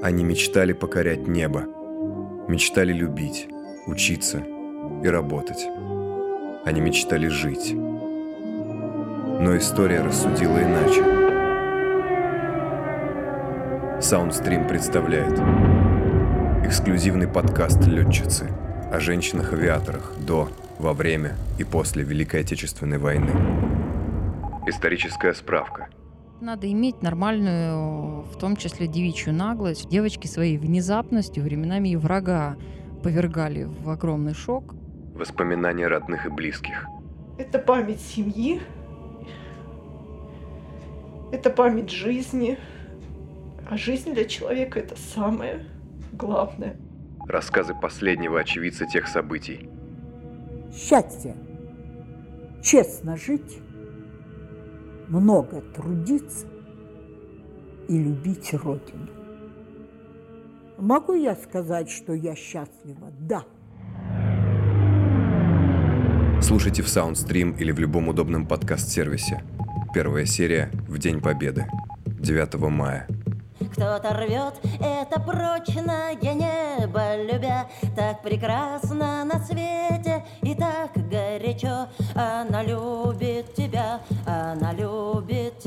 Они мечтали покорять небо, мечтали любить, учиться и работать. Они мечтали жить. Но история рассудила иначе. Саундстрим представляет эксклюзивный подкаст «Летчицы» о женщинах-авиаторах до, во время и после Великой Отечественной войны. Историческая справка – надо иметь нормальную, в том числе девичью наглость. Девочки своей внезапностью временами и врага повергали в огромный шок. Воспоминания родных и близких. Это память семьи. Это память жизни. А жизнь для человека это самое главное. Рассказы последнего очевидца тех событий. Счастье. Честно жить много трудиться и любить Родину. Могу я сказать, что я счастлива? Да. Слушайте в Soundstream или в любом удобном подкаст-сервисе. Первая серия в День Победы. 9 мая. Кто-то рвет это прочное небо, любя Так прекрасно на свете и так горячо, а на любовь она любит